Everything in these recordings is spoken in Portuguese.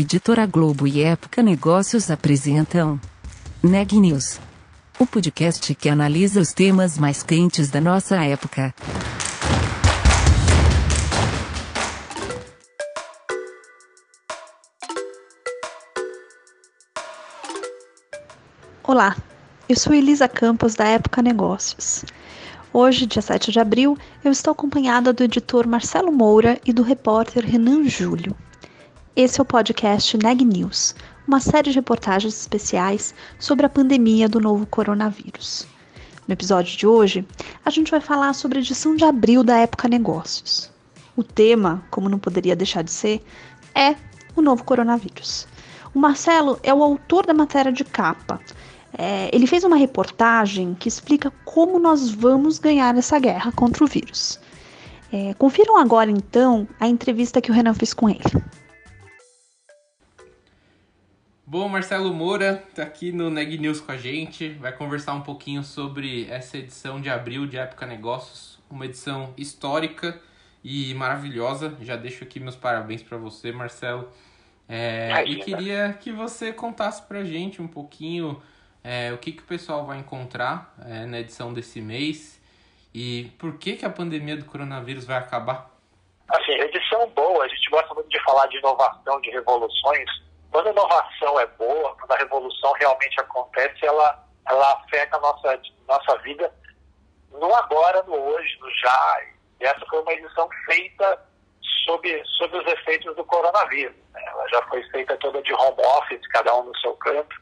Editora Globo e Época Negócios apresentam Neg News, o podcast que analisa os temas mais quentes da nossa época. Olá, eu sou Elisa Campos da Época Negócios. Hoje, dia 7 de abril, eu estou acompanhada do editor Marcelo Moura e do repórter Renan Júlio. Esse é o podcast Neg News, uma série de reportagens especiais sobre a pandemia do novo coronavírus. No episódio de hoje, a gente vai falar sobre a edição de abril da Época Negócios. O tema, como não poderia deixar de ser, é o novo coronavírus. O Marcelo é o autor da matéria de capa. É, ele fez uma reportagem que explica como nós vamos ganhar essa guerra contra o vírus. É, confiram agora, então, a entrevista que o Renan fez com ele. Bom, Marcelo Moura está aqui no Neg News com a gente, vai conversar um pouquinho sobre essa edição de abril de Época Negócios, uma edição histórica e maravilhosa. Já deixo aqui meus parabéns para você, Marcelo. É, e queria que você contasse para a gente um pouquinho é, o que, que o pessoal vai encontrar é, na edição desse mês e por que, que a pandemia do coronavírus vai acabar. Assim, edição boa, a gente gosta muito de falar de inovação, de revoluções quando a inovação é boa, quando a revolução realmente acontece, ela, ela afeta a nossa, nossa vida no agora, no hoje, no já. E essa foi uma edição feita sob, sob os efeitos do coronavírus. Né? Ela já foi feita toda de home office, cada um no seu canto,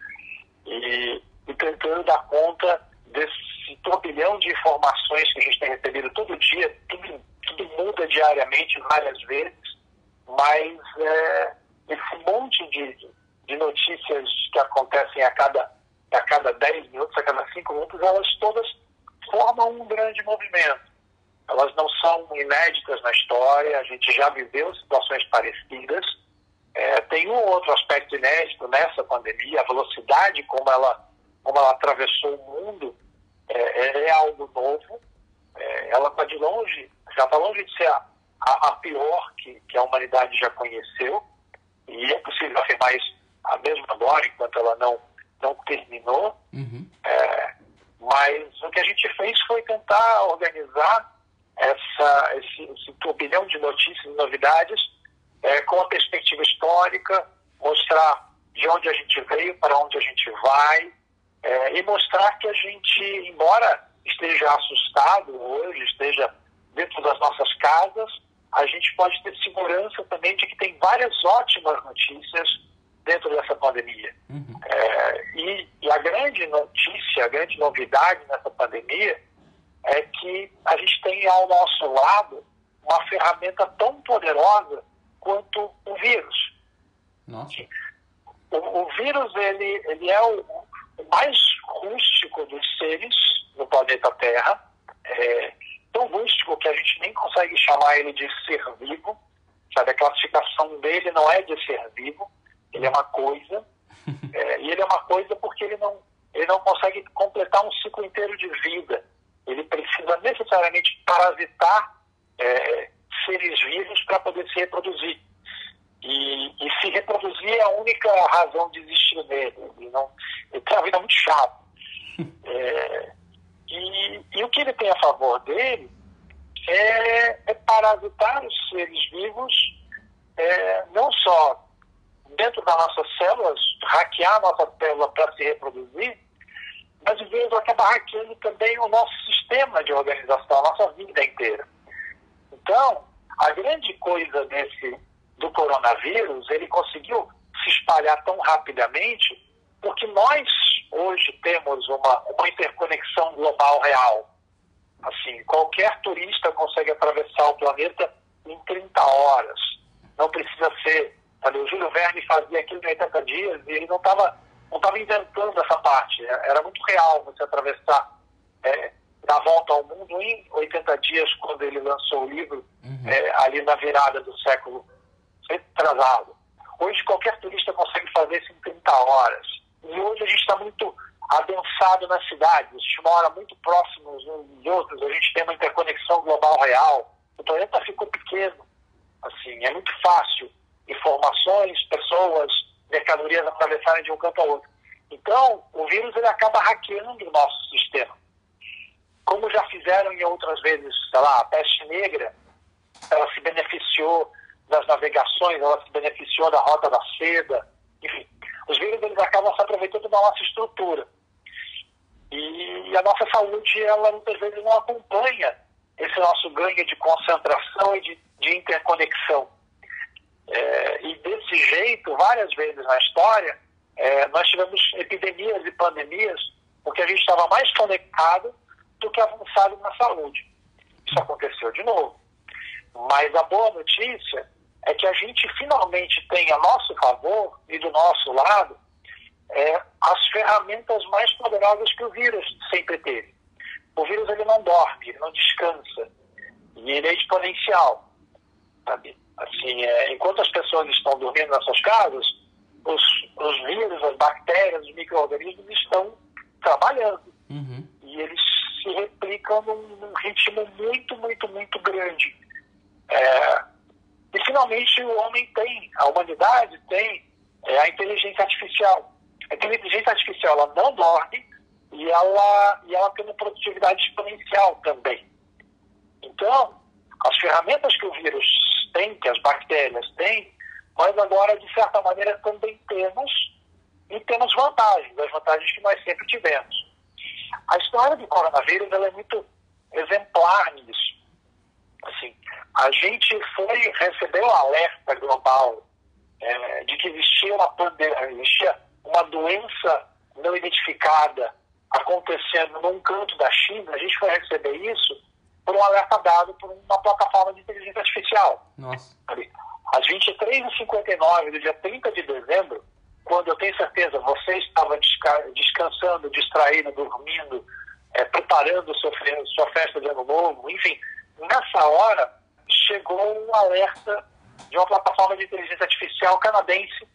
e, e tentando dar conta desse turbilhão de informações que a gente tem recebido todo dia, tudo, tudo muda diariamente, várias vezes, mas é, esse de, de notícias que acontecem a cada, a cada 10 minutos, a cada 5 minutos, elas todas formam um grande movimento. Elas não são inéditas na história, a gente já viveu situações parecidas. É, tem um outro aspecto inédito nessa pandemia, a velocidade como ela, como ela atravessou o mundo é, é algo novo. É, ela está de longe, já está longe de ser a, a, a pior que, que a humanidade já conheceu e é possível afirmar isso mesmo agora, enquanto ela não, não terminou. Uhum. É, mas o que a gente fez foi tentar organizar essa, esse, esse turbilhão de notícias e novidades é, com a perspectiva histórica, mostrar de onde a gente veio, para onde a gente vai, é, e mostrar que a gente, embora esteja assustado hoje, esteja dentro das nossas casas, a gente pode ter segurança também de que tem várias ótimas notícias dentro dessa pandemia. Uhum. É, e, e, a grande notícia, a grande novidade nessa pandemia é que a gente tem ao nosso lado uma ferramenta tão poderosa quanto o vírus. Nossa. O, o vírus ele, ele é o, o, mais rústico dos seres no planeta Terra. É, tão rústico que a gente nem consegue chamar ele de ser vivo, sabe? A classificação dele não é de ser vivo, ele é uma coisa, é, e ele é uma coisa porque ele não, ele não consegue completar um ciclo inteiro de vida. Ele precisa necessariamente parasitar é, seres vivos para poder se reproduzir. E, e, se reproduzir é a única razão de existir nele. Ele, não, ele tem uma vida muito chata. É, e, e o que ele tem a favor dele é, é parasitar os seres vivos, é, não só dentro das nossas células, hackear a nossa célula para se reproduzir, mas às vezes acaba hackeando também o nosso sistema de organização, a nossa vida inteira. Então, a grande coisa desse do coronavírus, ele conseguiu se espalhar tão rapidamente porque nós hoje temos uma, uma interconexão global real. Assim, qualquer turista consegue atravessar o planeta em 30 horas. Não precisa ser. Sabe, o Júlio Verne fazia aquilo em 80 dias e ele não estava não tava inventando essa parte. Era muito real você atravessar, é, dar a volta ao mundo em 80 dias, quando ele lançou o livro, uhum. é, ali na virada do século atrasado. Hoje, qualquer turista consegue fazer isso em 30 horas. E hoje a gente está muito adensado na cidade, a gente mora muito próximos uns dos outros, a gente tem uma interconexão global real. O planeta ficou pequeno, assim, é muito fácil informações, pessoas, mercadorias atravessarem de um canto ao outro. Então, o vírus ele acaba hackeando o nosso sistema. Como já fizeram em outras vezes, sei lá, a peste negra, ela se beneficiou das navegações, ela da rota da seda, enfim. Os vírus eles acabam se aproveitando da nossa estrutura. E a nossa saúde, ela muitas vezes não acompanha esse nosso ganho de concentração e de, de interconexão. É, e desse jeito, várias vezes na história, é, nós tivemos epidemias e pandemias porque a gente estava mais conectado do que avançado na saúde. Isso aconteceu de novo. Mas a boa notícia é que a gente finalmente tem a nosso favor e do nosso lado é, as ferramentas mais poderosas que o vírus sempre teve. O vírus ele não dorme, ele não descansa e ele é exponencial, sabe? Assim, é, enquanto as pessoas estão dormindo nas suas casas, os, os vírus, as bactérias, os micro-organismos estão trabalhando. Uhum. E eles se replicam num, num, ritmo muito, muito, muito grande. É, e finalmente o homem tem, a humanidade tem é, a inteligência artificial. A inteligência artificial ela não dorme e ela, e ela tem uma produtividade exponencial também. Então, as ferramentas que o vírus tem, que as bactérias têm, nós agora, de certa maneira, também temos e temos vantagens, as vantagens que nós sempre tivemos. A história do coronavírus ela é muito exemplar nisso. Assim, a gente foi receber o alerta global é, de que existia uma pandemia, existia uma doença não identificada acontecendo num canto da China, a gente foi receber isso por um alerta dado por uma plataforma de inteligência artificial. Nossa. Às 23h59 do dia 30 de dezembro, quando eu tenho certeza você estava descansando, distraído, dormindo, é, preparando sua, sua festa de ano novo, enfim, nessa hora chegou um alerta de uma plataforma de inteligência artificial canadense,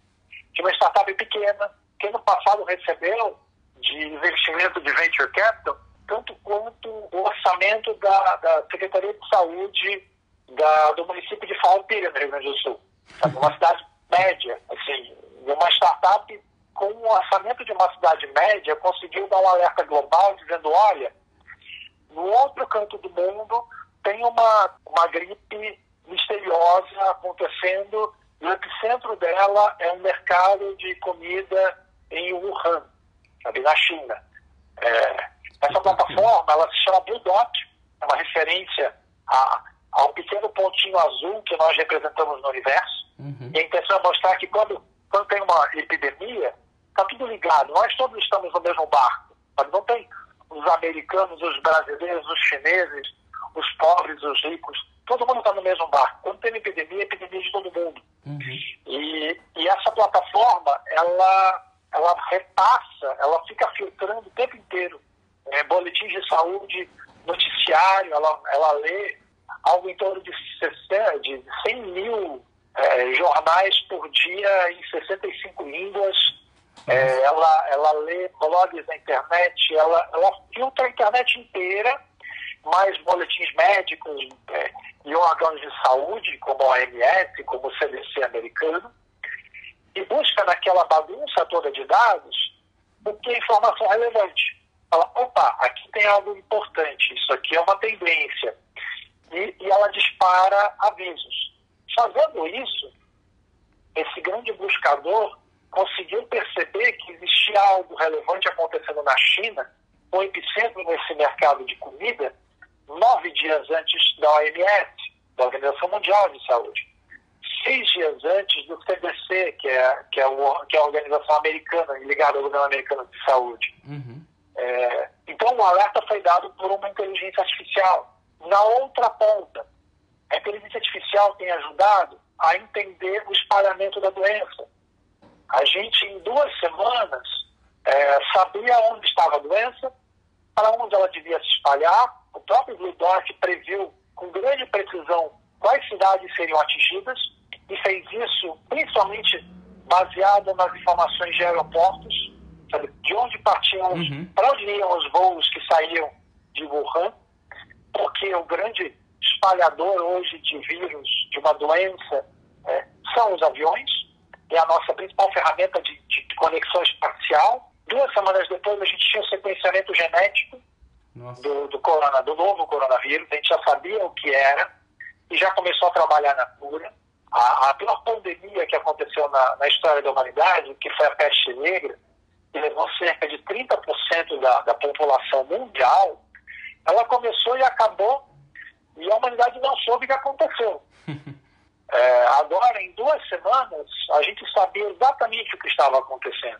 de uma startup pequena, que no passado recebeu de investimento de venture capital, tanto quanto o orçamento da, da Secretaria de Saúde da, do município de Farroupilha, no Rio Grande do Sul. Uma cidade média, assim, uma startup com o orçamento de uma cidade média conseguiu dar um alerta global dizendo, olha, no outro canto do mundo tem uma, uma gripe misteriosa acontecendo e o epicentro dela é um mercado de comida em Wuhan, sabe, na China. É, essa plataforma ela se chama Blue Dot, é uma referência a, ao pequeno pontinho azul que nós representamos no universo. Uhum. E a intenção é mostrar que quando, quando tem uma epidemia, está tudo ligado. Nós todos estamos no mesmo barco. Sabe? Não tem os americanos, os brasileiros, os chineses, os pobres, os ricos. Todo mundo está no mesmo barco. Quando tem epidemia, é epidemia de todo mundo. Uhum. E, e essa plataforma, ela, ela repassa, ela fica filtrando o tempo inteiro. É, boletins de saúde, noticiário, ela, ela lê algo em torno de, 60, de 100 mil é, jornais por dia em 65 línguas. É, ela, ela lê blogs na internet, ela, ela filtra a internet inteira, mais boletins médicos é, e órgãos de saúde, como a OMS, como o CDC americano, e busca naquela bagunça toda de dados o que é informação relevante. Fala, opa, aqui tem algo importante, isso aqui é uma tendência e, e ela dispara avisos. Fazendo isso, esse grande buscador conseguiu perceber que existia algo relevante acontecendo na China, um epicentro nesse mercado de comida, nove dias antes da OMS, da Organização Mundial de Saúde. Seis dias antes do CDC, que é, que é, o, que é a organização americana, ligada ao governo americano de saúde. Uhum. É, então, o alerta foi dado por uma inteligência artificial. Na outra ponta, a inteligência artificial tem ajudado a entender o espalhamento da doença. A gente, em duas semanas, é, sabia onde estava a doença, para onde ela devia se espalhar. O próprio Blue Dot previu com grande precisão quais cidades seriam atingidas e fez isso principalmente baseado nas informações de aeroportos, sabe, de onde partiam, uhum. para onde iam os voos que saíam de Wuhan porque o grande espalhador hoje de vírus, de uma doença, é, são os aviões, é a nossa principal ferramenta de, de conexão espacial. Duas semanas depois, a gente tinha o sequenciamento genético do, do, corona, do novo coronavírus, a gente já sabia o que era e já começou a trabalhar na cura. A, a pior pandemia que aconteceu na, na história da humanidade, que foi a peste negra, que levou cerca de 30% da, da população mundial, ela começou e acabou, e a humanidade não soube o que aconteceu. é, agora, em duas semanas, a gente sabia exatamente o que estava acontecendo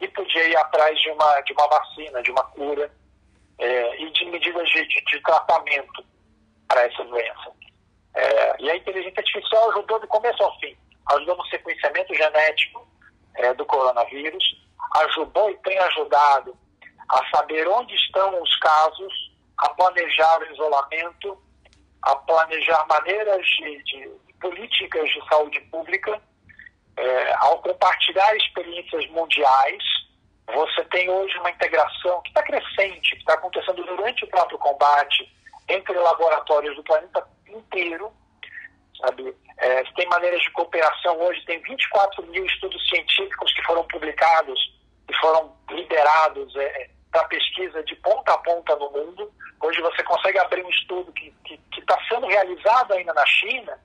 e podia ir atrás de uma, de uma vacina, de uma cura é, e de medidas de, de, de tratamento para essa doença. É, e a inteligência artificial ajudou do começo ao fim. Ajudou no sequenciamento genético é, do coronavírus, ajudou e tem ajudado a saber onde estão os casos, a planejar o isolamento, a planejar maneiras de, de políticas de saúde pública, é, ao compartilhar experiências mundiais. Você tem hoje uma integração que está crescente, que está acontecendo durante o próprio combate entre laboratórios do planeta inteiro, sabe? É, tem maneiras de cooperação hoje, tem 24 mil estudos científicos que foram publicados e foram liberados é, para pesquisa de ponta a ponta no mundo. Hoje você consegue abrir um estudo que está sendo realizado ainda na China,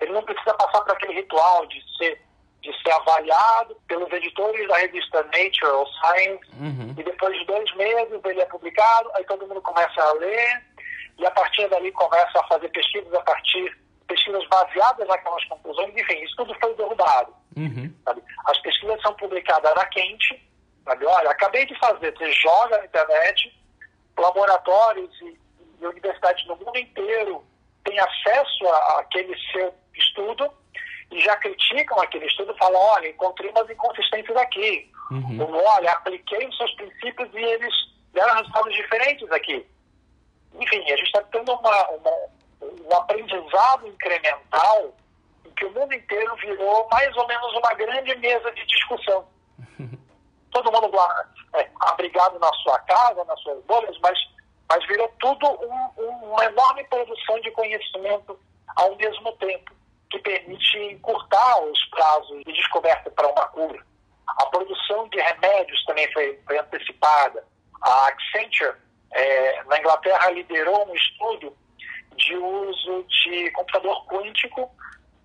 ele não precisa passar por aquele ritual de ser de ser avaliado pelos editores da revista Nature ou Science, uhum. e depois de dois meses ele é publicado, aí todo mundo começa a ler, e a partir dali começa a fazer pesquisas a partir pesquisas baseadas naquelas conclusões, enfim, isso tudo foi derrubado. Uhum. As pesquisas são publicadas na quente, sabe? olha, acabei de fazer, você joga na internet, laboratórios e, e universidades no mundo inteiro têm acesso àquele seu estudo e já criticam aquele estudo, falam, olha, encontrei umas inconsistências aqui. Uhum. Ou, olha, apliquei os seus princípios e eles deram resultados diferentes aqui. Enfim, a gente está tendo uma, uma, um aprendizado incremental em que o mundo inteiro virou mais ou menos uma grande mesa de discussão. Todo mundo é, abrigado na sua casa, nas suas bolhas, mas, mas virou tudo um, uma enorme produção de conhecimento ao mesmo tempo, que permite encurtar os prazos de descoberta para uma cura. A produção de remédios também foi, foi antecipada. A Accenture é, na Inglaterra liderou um estudo de uso de computador quântico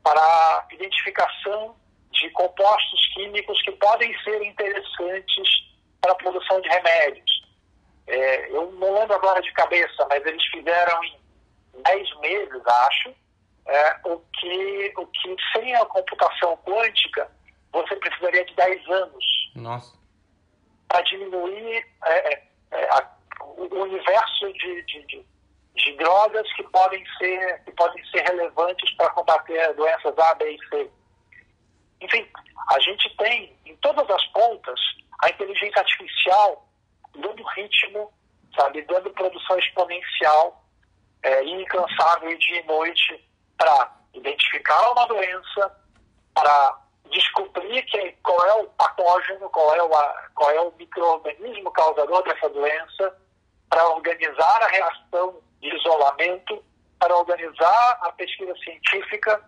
para identificação de compostos químicos que podem ser interessantes para a produção de remédios. É, eu não lembro agora de cabeça, mas eles fizeram em 10 meses, acho, é, o, que, o que sem a computação quântica você precisaria de 10 anos. Nossa. Para diminuir é, é, é a o universo de, de, de, de, drogas que podem ser, que podem ser relevantes para combater doenças A, B e C. Enfim, a gente tem em todas as pontas a inteligência artificial dando ritmo, sabe, dando produção exponencial é, incansável dia e noite para identificar uma doença, para descobrir que, qual é o patógeno, qual é o, qual é o microorganismo causador dessa doença, para organizar a reação de isolamento, para organizar a pesquisa científica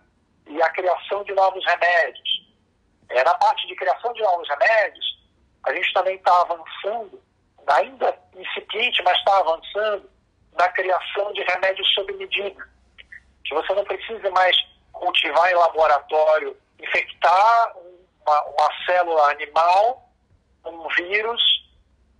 e a criação de novos remédios. É, na parte de criação de novos remédios, a gente também está avançando, ainda incipiente, mas está avançando, na criação de remédios sob medida. Que você não precisa mais cultivar em laboratório, infectar uma, uma célula animal, um vírus,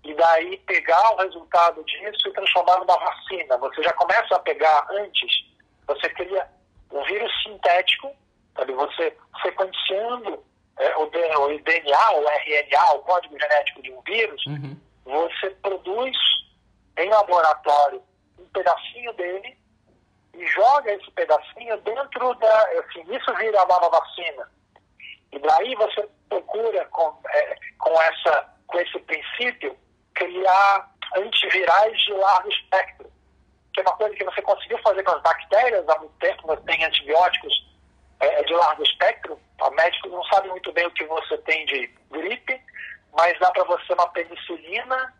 e daí pegar o resultado disso e transformar numa vacina. Você já começa a pegar antes, você cria um vírus sintético, sabe? você sequenciando é, o, DNA, o RNA, o código genético de um vírus, uhum. você produz em laboratório um pedacinho dele joga esse pedacinho dentro da. Assim, isso vira a nova vacina. E daí você procura com, é, com, essa, com esse princípio criar antivirais de largo espectro, que é uma coisa que você conseguiu fazer com as bactérias há muito tempo, você tem antibióticos é, de largo espectro, o médico não sabe muito bem o que você tem de gripe, mas dá para você uma penicilina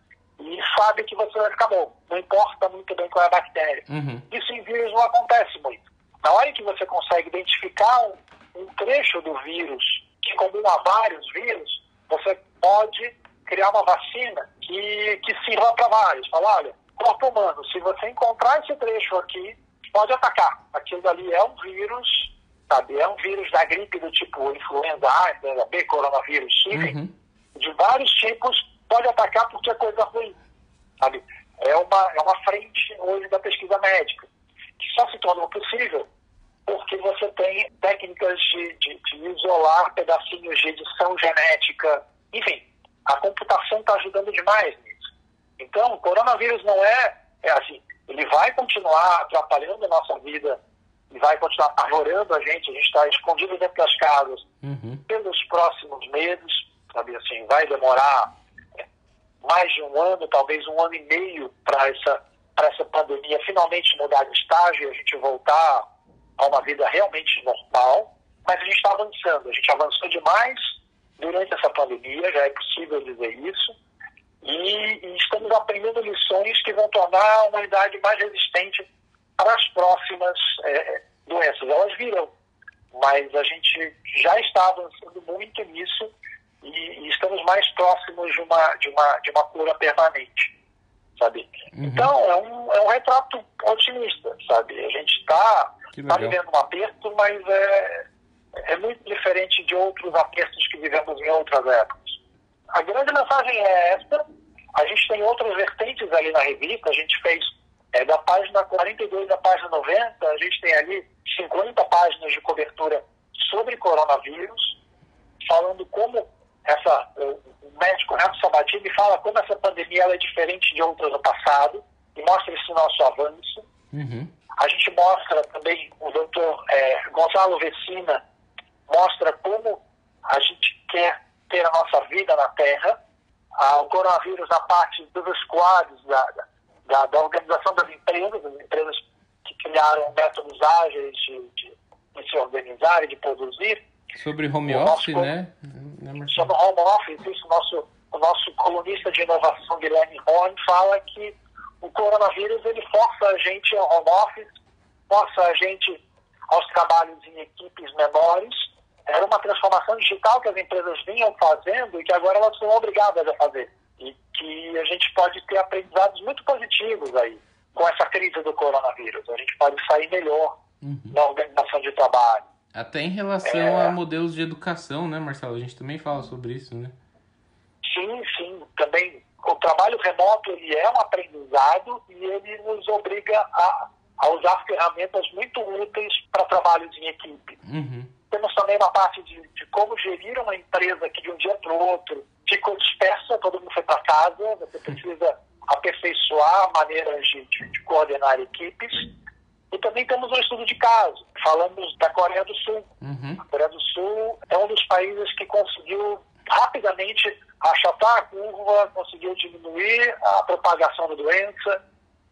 e sabe que você vai ficar bom. Não importa muito bem qual é a bactéria. Uhum. Isso em vírus não acontece muito. Na hora que você consegue identificar um, um trecho do vírus que comum a vários vírus, você pode criar uma vacina que, que sirva para vários. Fala, olha, corpo humano, se você encontrar esse trecho aqui, pode atacar. Aquilo ali é um vírus, sabe? É um vírus da gripe do tipo influenza A, influenza B, coronavírus, enfim, uhum. de vários tipos, pode atacar porque é coisa ruim, sabe? É uma, é uma frente hoje da pesquisa médica, que só se tornou possível porque você tem técnicas de, de, de isolar pedacinhos de edição genética, enfim, a computação está ajudando demais nisso. Então, o coronavírus não é, é assim, ele vai continuar atrapalhando a nossa vida e vai continuar apavorando a gente, a gente está escondido dentro das casas uhum. pelos próximos meses, sabe assim, vai demorar mais de um ano, talvez um ano e meio para essa, essa pandemia finalmente mudar de estágio e a gente voltar a uma vida realmente normal, mas a gente está avançando, a gente avançou demais durante essa pandemia, já é possível dizer isso, e, e, estamos aprendendo lições que vão tornar a humanidade mais resistente para as próximas é, doenças. Elas virão, mas a gente já está avançando muito nisso e, e estamos mais próximos de uma, de uma, de uma cura permanente, sabe? Uhum. Então, é um, é um retrato otimista, sabe? A gente está tá vivendo um aperto, mas é, é muito diferente de outros apertos que vivemos em outras épocas. A grande mensagem é esta. A gente tem outras vertentes ali na revista. A gente fez é, da página 42 à página 90, a gente tem ali 50 páginas de cobertura sobre coronavírus, falando como essa, o médico Renato Sabatini fala como essa pandemia é diferente de outras no passado e mostra esse nosso avanço. Uhum. A gente mostra também, o doutor é, Gonzalo Vecina mostra como a gente quer ter a nossa vida na Terra. Ah, o coronavírus, na parte dos squads, da, da, da, organização das empresas, as empresas que criaram métodos ágeis de, de, de se organizar e de produzir. Sobre home office, nosso, né? Sobre home office, isso, o nosso, o nosso colunista de inovação, Guilherme Horn, fala que o coronavírus ele força a gente ao home office, força a gente aos trabalhos em equipes menores, era uma transformação digital que as empresas vinham fazendo e que agora elas são obrigadas a fazer. E que a gente pode ter aprendizados muito positivos aí com essa crise do coronavírus. A gente pode sair melhor uhum. na organização de trabalho. Até em relação é... a modelos de educação, né, Marcelo? A gente também fala sobre isso, né? Sim, sim. Também o trabalho remoto ele é um aprendizado e ele nos obriga a, a usar ferramentas muito úteis para trabalhos em equipe. Uhum. Temos também uma parte de, de como gerir uma empresa que de um dia para o outro ficou dispersa, todo mundo foi para casa, você precisa aperfeiçoar maneiras de, de, de, coordenar equipes. E também temos um estudo de caso. Falamos da Coreia do Sul. Uhum. A Coreia do Sul é um dos países que conseguiu rapidamente achatar a curva, conseguiu diminuir a propagação da doença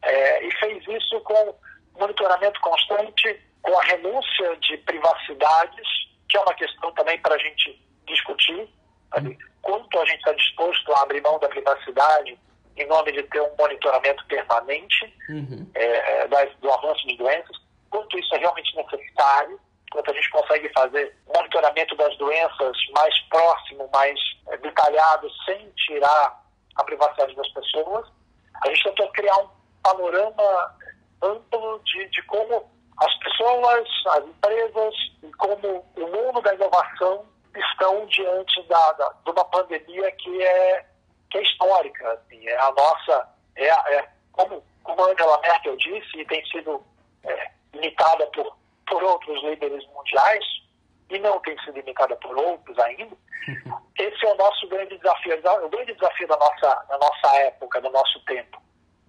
é, e fez isso com monitoramento constante, com a renúncia de privacidades, que é uma questão também para a gente discutir, sabe? quanto a gente está disposto a abrir mão da privacidade em nome de ter um monitoramento permanente uhum. é, do avanço de doenças, quanto isso é realmente necessário, quanto a gente consegue fazer monitoramento das doenças mais próximo, mais é, detalhado, sem tirar a privacidade das pessoas. A gente tentou criar um panorama amplo de, de como as pessoas, as empresas e como o mundo da inovação estão diante da, da, de uma pandemia que é, que é histórica. Assim, é a nossa, é, é como, como Angela Merkel disse, e tem sido é, limitada por, por outros líderes mundiais, e não tem sido limitada por outros ainda, esse é o nosso grande desafio, o grande desafio da nossa, da nossa época, do nosso tempo,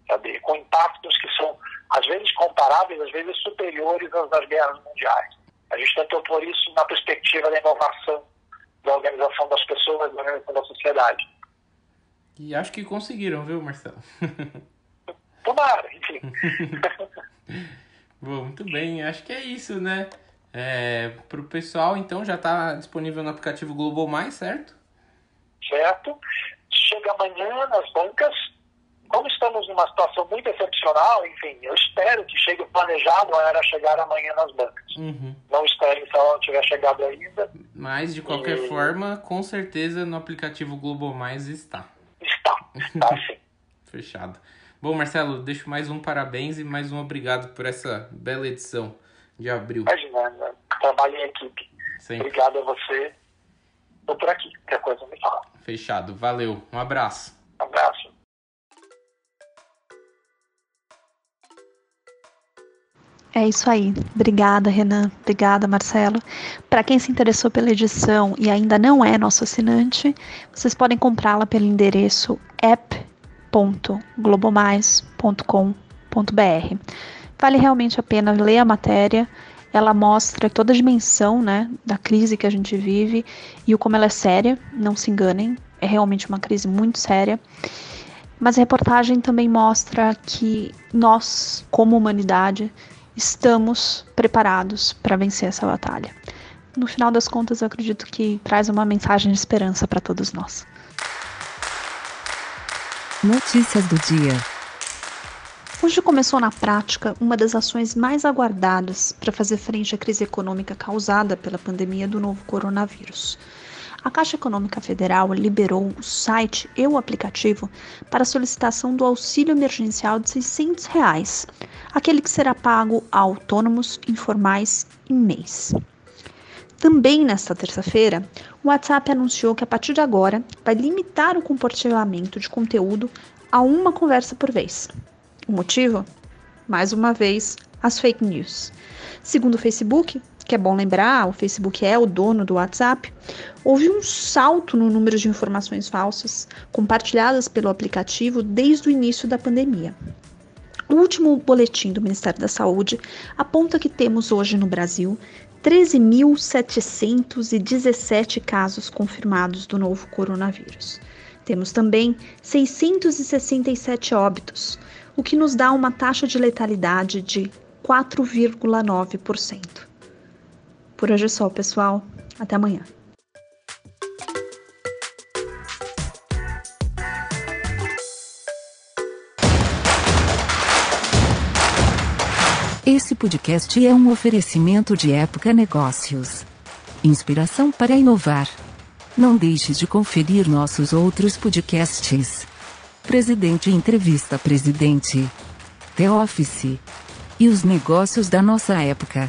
sabe? com impactos que são às vezes comparáveis, às vezes superiores aos das guerras mundiais. A gente tentou pôr isso na perspectiva da inovação, da organização das pessoas, da organização da sociedade. E acho que conseguiram, viu, Marcelo? Tomara, enfim. Bom, muito bem. Acho que é isso, né? É, Para o pessoal, então, já está disponível no aplicativo Global Mais, certo? Certo. Chega amanhã nas bancas. Como estamos numa situação muito excepcional, enfim, eu espero que chegue planejado era chegar amanhã nas bancas. Uhum. Não espero se ela não tiver chegado ainda. Mas, de qualquer E- forma, com certeza no aplicativo Globo Mais está. Está, sim. Fechado. Bom, Marcelo, deixo mais um parabéns e mais um obrigado por essa bela edição de abril. Imagina, né? trabalho em equipe. Sempre. Obrigado a você. Estou por aqui, qualquer coisa me fala. Fechado. Valeu. Um abraço. Um abraço. É isso aí. Obrigada, Renan. Obrigada, Marcelo. Para quem se interessou pela edição e ainda não é nosso assinante, vocês podem comprá-la pelo endereço app.globomais.com.br. Vale realmente a pena ler a matéria. Ela mostra toda a dimensão né, da crise que a gente vive e o como ela é séria. Não se enganem, é realmente uma crise muito séria. Mas a reportagem também mostra que nós, como humanidade, estamos preparados para vencer essa batalha. No final das contas, eu acredito que traz uma mensagem de esperança para todos nós. Notícias do dia. Hoje começou na prática uma das ações mais aguardadas para fazer frente à crise econômica causada pela pandemia do novo coronavírus. A Caixa Econômica Federal liberou o site e o aplicativo para solicitação do auxílio emergencial de 600 reais, aquele que será pago a autônomos, informais em mês. Também nesta terça-feira, o WhatsApp anunciou que a partir de agora vai limitar o compartilhamento de conteúdo a uma conversa por vez. O motivo? Mais uma vez, as fake news. Segundo o Facebook, que é bom lembrar, o Facebook é o dono do WhatsApp, houve um salto no número de informações falsas compartilhadas pelo aplicativo desde o início da pandemia. O último boletim do Ministério da Saúde aponta que temos hoje no Brasil 13.717 casos confirmados do novo coronavírus. Temos também 667 óbitos, o que nos dá uma taxa de letalidade de 4,9%. Por hoje é só, pessoal. Até amanhã. Esse podcast é um oferecimento de Época Negócios. Inspiração para inovar. Não deixe de conferir nossos outros podcasts. Presidente Entrevista Presidente. The Office. E os negócios da nossa época.